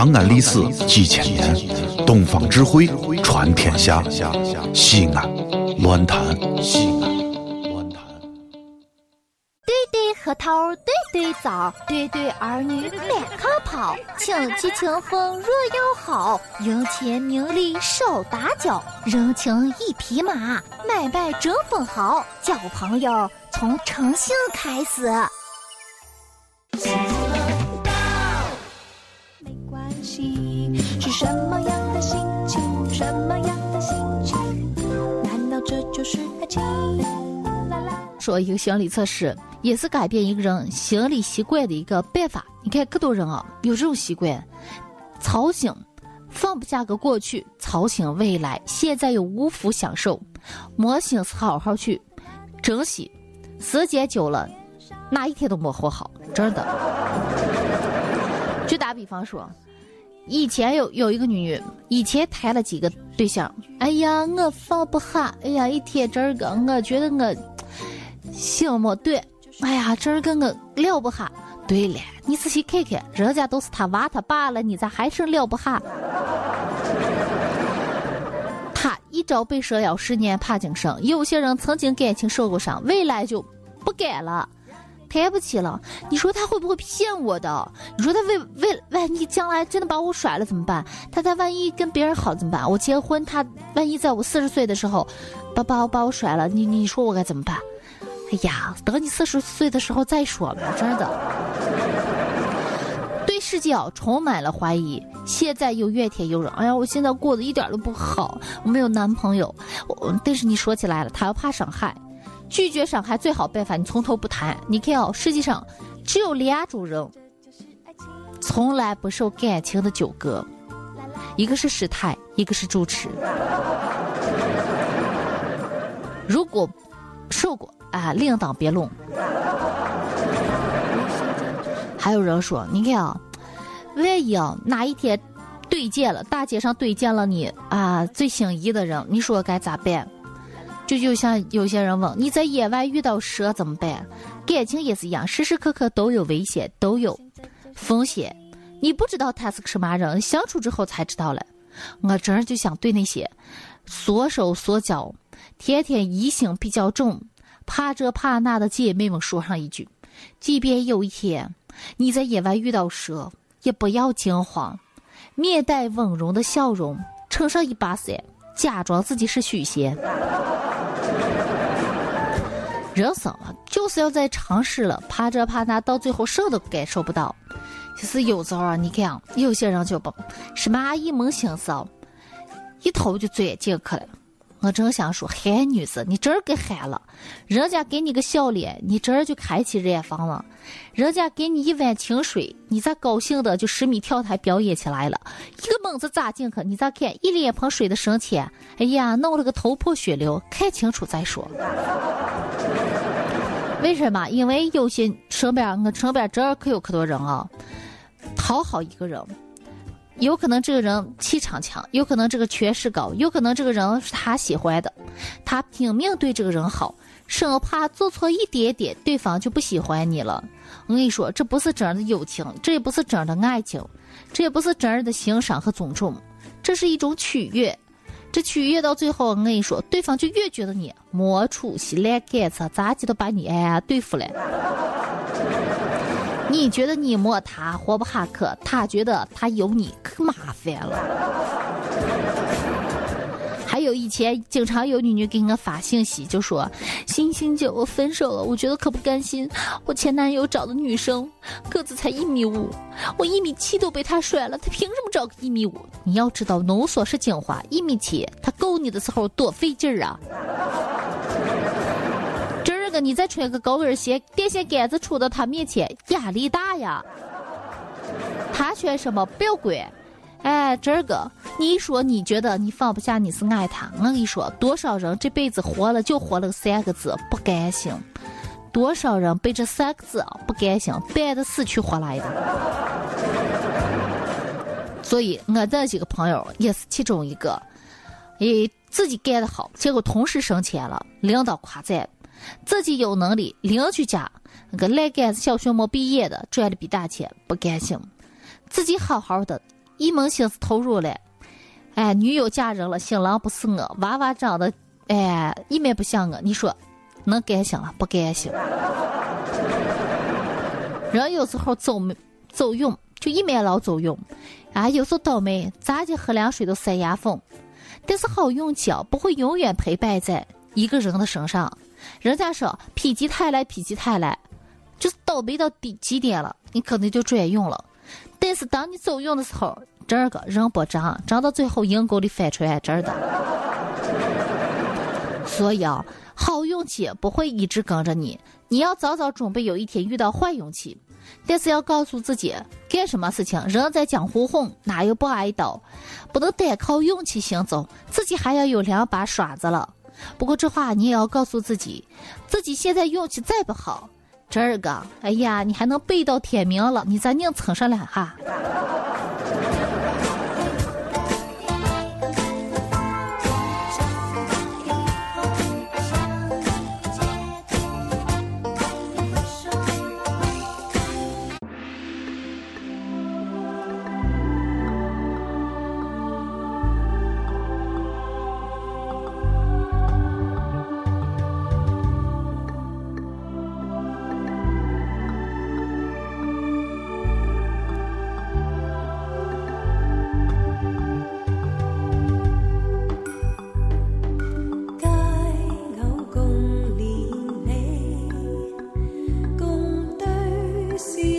长安历史几千年，东方智慧传天下。西安，乱谈西安，乱谈。对对核桃，对对枣，对对儿女满炕跑，亲戚情分若要好，赢钱名利少打搅，人情一匹马，买卖真分毫，交朋友从诚信开始。是什么样的心情？什么样的心情？难道这就是爱情？说一个心理测试，也是改变一个人心理习惯的一个办法。你看，可多人啊有这种习惯，操心，放不下个过去，操心未来，现在又无福享受，没心思好好去珍惜。时间久了，哪一天都没活好，真的。就打比方说。以前有有一个女，以前谈了几个对象，哎呀，我放不下，哎呀，一天这个，我觉得我心没对，哎呀，这个我了不下。对了，你仔细看看，人家都是他娃他爸了，你咋还是了不下？他一朝被蛇咬，十年怕井绳。有些人曾经感情受过伤，未来就不敢了。谈不起了，你说他会不会骗我的？你说他为为万一将来真的把我甩了怎么办？他他万一跟别人好怎么办？我结婚，他万一在我四十岁的时候，把把我把我甩了，你你说我该怎么办？哎呀，等你四十岁的时候再说吧，真的。对世界充满了怀疑，现在又怨天尤人。哎呀，我现在过得一点都不好，我没有男朋友。我但是你说起来了，他又怕伤害。拒绝伤害最好办法，你从头不谈。你看哦，实际上只有两种人从来不受感情的纠葛，一个是师太，一个是主持。如果受过啊，另当别论。还有人说，你看啊，万一啊哪一天对见了，大街上对见了你啊最心仪的人，你说该咋办？就就像有些人问你在野外遇到蛇怎么办？感情也是一样，时时刻刻都有危险，都有风险。你不知道他是个什么人，相处之后才知道了。我真就想对那些缩手缩脚、天天疑心比较重、怕这怕那的姐妹们说上一句：即便有一天你在野外遇到蛇，也不要惊慌，面带温柔的笑容，撑上一把伞，假装自己是许仙。人生啊，就是要在尝试了，怕这怕那，到最后什么都感受不到。就是有时候啊，你看，有些人就不什么一门心思，一头就钻进去了。我正想说，嗨，女子，你真儿给嗨了，人家给你个笑脸，你这儿就开启染坊了；人家给你一碗清水，你咋高兴的就十米跳台表演起来了？一个猛子扎进去，你咋看一脸盆水的深浅？哎呀，弄了个头破血流，看清楚再说。为什么？因为有些身边，我身边这儿可有可多人啊，讨好一个人。有可能这个人气场强，有可能这个权势高，有可能这个人是他喜欢的，他拼命对这个人好，生怕做错一点点，对方就不喜欢你了。我跟你说，这不是真的友情，这也不是真的爱情，这也不是真的欣赏和尊重，这是一种取悦。这取悦到最后，我跟你说，对方就越觉得你没出息、烂杆子，咋地都把你哎对付了。你觉得你没他活不下去，他觉得他有你可麻烦了。还有以前经常有女女给我发信息，就说：“星星姐，我分手了，我觉得可不甘心。我前男友找的女生个子才一米五，我一米七都被他甩了，他凭什么找个一米五？你要知道，浓缩是精华，一米七他够你的时候多费劲儿啊！”个你再穿个高跟鞋，电线杆子杵到他面前，压力大呀。他穿什么不要管。哎，这个你说你觉得你放不下，你是爱他。我跟你说，多少人这辈子活了就活了三个字不甘心，多少人被这三个字不甘心绊得死去活来的。所以，我这几个朋友也是其中一个，诶，自己干得好，结果同事升迁了，领导夸赞。自己有能力，邻居家那个烂杆子小学没毕业的赚了笔大钱，不甘心；自己好好的，一门心思投入了。哎，女友嫁人了，新郎不是我，娃娃长得哎一面不像我，你说能甘心了不甘心？人有时候走走运就一面老走运，啊，有时候倒霉咋的喝凉水都塞牙缝。但是好运气啊不会永远陪伴在一个人的身上。人家说否极泰来，否极泰来，就是倒霉到底极点了，你可能就转运了。但是当你走运的时候，这个人不长，长到最后阴沟里翻出来这的。所以啊，好运气不会一直跟着你，你要早早准备有一天遇到坏运气。但是要告诉自己，干什么事情人在江湖混，哪有不挨刀？不能单靠运气行走，自己还要有两把刷子了。不过这话你也要告诉自己，自己现在运气再不好，这个，哎呀，你还能背到天明了，你再硬蹭上来哈。se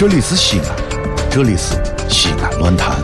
这里是西安，这里是西安论坛。